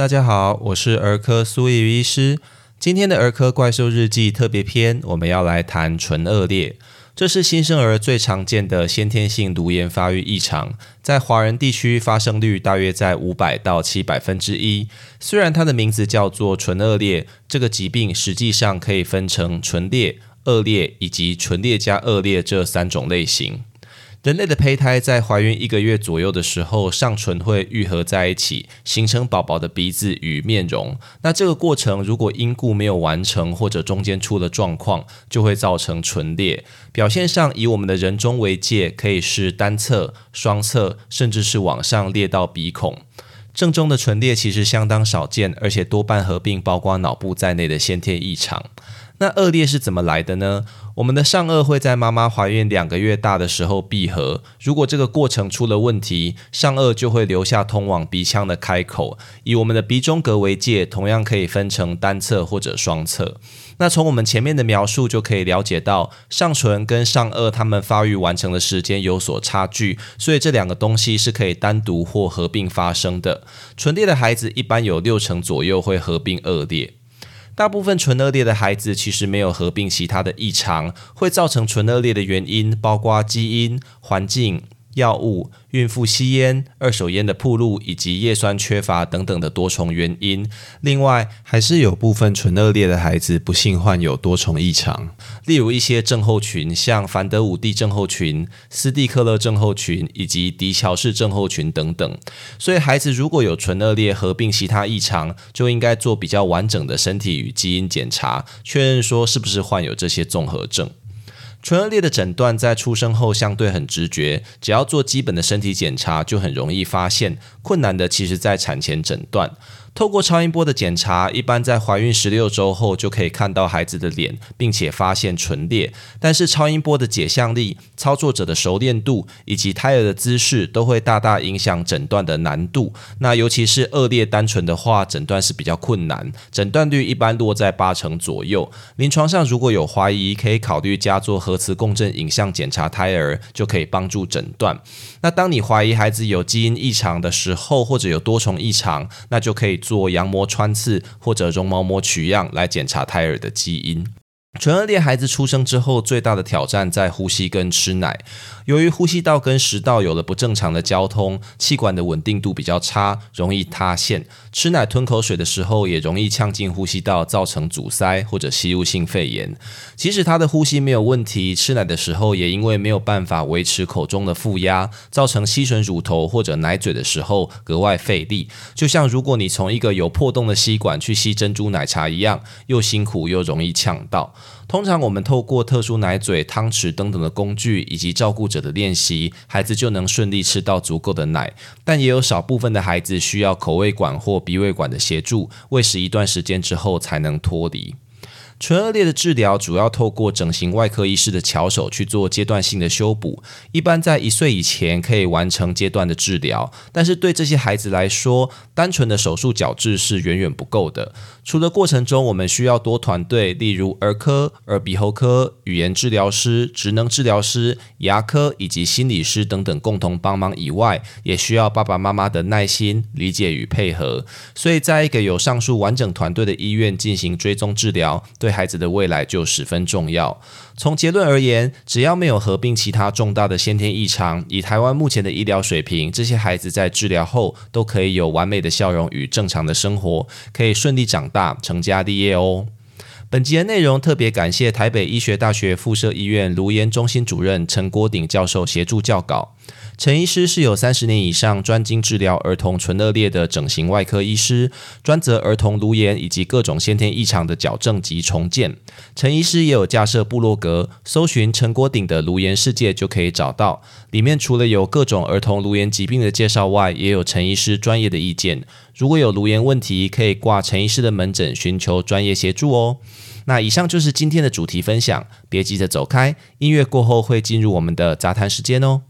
大家好，我是儿科苏叶医师。今天的儿科怪兽日记特别篇，我们要来谈唇腭裂。这是新生儿最常见的先天性颅炎发育异常，在华人地区发生率大约在五百到七百分之一。虽然它的名字叫做唇腭裂，这个疾病实际上可以分成唇裂、腭裂以及唇裂加腭裂这三种类型。人类的胚胎在怀孕一个月左右的时候，上唇会愈合在一起，形成宝宝的鼻子与面容。那这个过程如果因故没有完成，或者中间出了状况，就会造成唇裂。表现上以我们的人中为界，可以是单侧、双侧，甚至是往上裂到鼻孔。正中的唇裂其实相当少见，而且多半合并包括脑部在内的先天异常。那腭裂是怎么来的呢？我们的上颚会在妈妈怀孕两个月大的时候闭合，如果这个过程出了问题，上颚就会留下通往鼻腔的开口。以我们的鼻中隔为界，同样可以分成单侧或者双侧。那从我们前面的描述就可以了解到，上唇跟上颚它们发育完成的时间有所差距，所以这两个东西是可以单独或合并发生的。唇裂的孩子一般有六成左右会合并腭裂。大部分唇腭裂的孩子其实没有合并其他的异常，会造成唇腭裂的原因包括基因、环境。药物、孕妇吸烟、二手烟的铺路以及叶酸缺乏等等的多重原因。另外，还是有部分唇腭裂的孩子不幸患有多重异常，例如一些症候群，像凡德伍蒂症候群、斯蒂克勒症候群以及迪乔氏症候群等等。所以，孩子如果有唇腭裂合并其他异常，就应该做比较完整的身体与基因检查，确认说是不是患有这些综合症。唇腭裂的诊断在出生后相对很直觉，只要做基本的身体检查就很容易发现。困难的其实在产前诊断。透过超音波的检查，一般在怀孕十六周后就可以看到孩子的脸，并且发现唇裂。但是超音波的解像力、操作者的熟练度以及胎儿的姿势，都会大大影响诊断的难度。那尤其是恶劣单纯的话，诊断是比较困难，诊断率一般落在八成左右。临床上如果有怀疑，可以考虑加做核磁共振影像检查胎儿，就可以帮助诊断。那当你怀疑孩子有基因异常的时候，或者有多重异常，那就可以。做羊膜穿刺或者绒毛膜取样来检查胎儿的基因。唇腭裂孩子出生之后，最大的挑战在呼吸跟吃奶。由于呼吸道跟食道有了不正常的交通，气管的稳定度比较差，容易塌陷。吃奶吞口水的时候，也容易呛进呼吸道，造成阻塞或者吸入性肺炎。即使他的呼吸没有问题，吃奶的时候也因为没有办法维持口中的负压，造成吸吮乳头或者奶嘴的时候格外费力。就像如果你从一个有破洞的吸管去吸珍珠奶茶一样，又辛苦又容易呛到。通常我们透过特殊奶嘴、汤匙等等的工具，以及照顾者的练习，孩子就能顺利吃到足够的奶。但也有少部分的孩子需要口味管或鼻胃管的协助，喂食一段时间之后才能脱离。唇腭裂的治疗主要透过整形外科医师的巧手去做阶段性的修补，一般在一岁以前可以完成阶段的治疗。但是对这些孩子来说，单纯的手术矫治是远远不够的。除了过程中我们需要多团队，例如儿科、耳鼻喉科、语言治疗师、职能治疗师、牙科以及心理师等等共同帮忙以外，也需要爸爸妈妈的耐心、理解与配合。所以在一个有上述完整团队的医院进行追踪治疗，对对。孩子的未来就十分重要。从结论而言，只要没有合并其他重大的先天异常，以台湾目前的医疗水平，这些孩子在治疗后都可以有完美的笑容与正常的生活，可以顺利长大、成家立业哦。本集的内容特别感谢台北医学大学附设医院颅炎中心主任陈国鼎教授协助校稿。陈医师是有三十年以上专精治疗儿童唇腭裂的整形外科医师，专责儿童颅炎以及各种先天异常的矫正及重建。陈医师也有架设部落格，搜寻陈国鼎的颅炎世界就可以找到。里面除了有各种儿童颅炎疾病的介绍外，也有陈医师专业的意见。如果有颅炎问题，可以挂陈医师的门诊寻求专业协助哦。那以上就是今天的主题分享，别急着走开，音乐过后会进入我们的杂谈时间哦。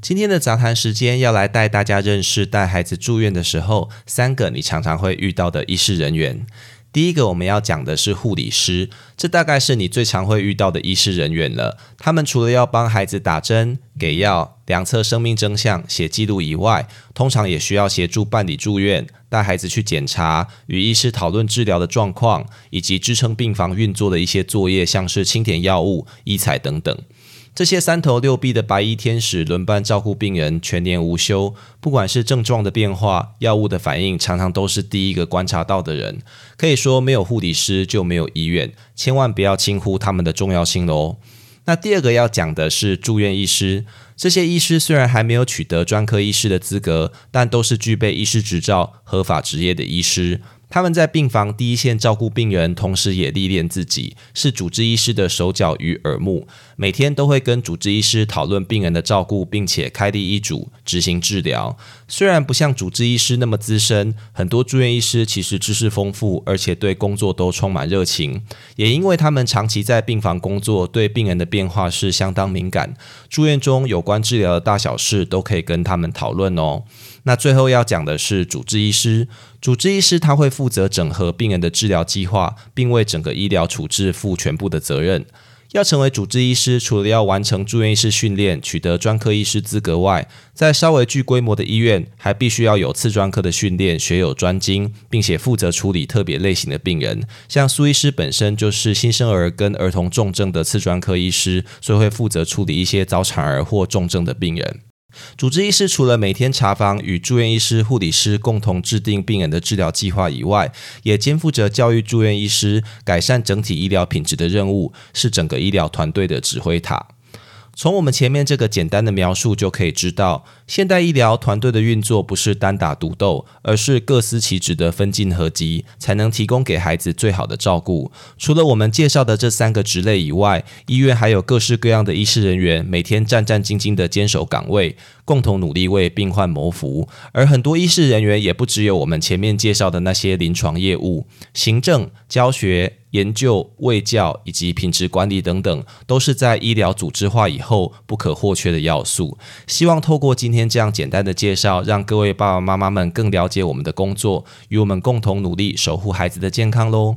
今天的杂谈时间要来带大家认识带孩子住院的时候，三个你常常会遇到的医师人员。第一个我们要讲的是护理师，这大概是你最常会遇到的医师人员了。他们除了要帮孩子打针、给药、量测生命征象、写记录以外，通常也需要协助办理住院、带孩子去检查、与医师讨论治疗的状况，以及支撑病房运作的一些作业，像是清点药物、医采等等。这些三头六臂的白衣天使轮班照顾病人，全年无休。不管是症状的变化、药物的反应，常常都是第一个观察到的人。可以说，没有护理师就没有医院，千万不要轻忽他们的重要性喽。那第二个要讲的是住院医师。这些医师虽然还没有取得专科医师的资格，但都是具备医师执照、合法职业的医师。他们在病房第一线照顾病人，同时也历练自己，是主治医师的手脚与耳目。每天都会跟主治医师讨论病人的照顾，并且开立医嘱、执行治疗。虽然不像主治医师那么资深，很多住院医师其实知识丰富，而且对工作都充满热情。也因为他们长期在病房工作，对病人的变化是相当敏感。住院中有关治疗的大小事都可以跟他们讨论哦。那最后要讲的是主治医师，主治医师他会负责整合病人的治疗计划，并为整个医疗处置负全部的责任。要成为主治医师，除了要完成住院医师训练，取得专科医师资格外，在稍微具规模的医院，还必须要有次专科的训练，学有专精，并且负责处理特别类型的病人。像苏医师本身就是新生儿跟儿童重症的次专科医师，所以会负责处理一些早产儿或重症的病人。主治医师除了每天查房与住院医师、护理师共同制定病人的治疗计划以外，也肩负着教育住院医师、改善整体医疗品质的任务，是整个医疗团队的指挥塔。从我们前面这个简单的描述就可以知道，现代医疗团队的运作不是单打独斗，而是各司其职的分进合击，才能提供给孩子最好的照顾。除了我们介绍的这三个职类以外，医院还有各式各样的医师人员，每天战战兢兢的坚守岗位，共同努力为病患谋福。而很多医师人员也不只有我们前面介绍的那些临床业务、行政、教学。研究、卫教以及品质管理等等，都是在医疗组织化以后不可或缺的要素。希望透过今天这样简单的介绍，让各位爸爸妈妈们更了解我们的工作，与我们共同努力守护孩子的健康喽。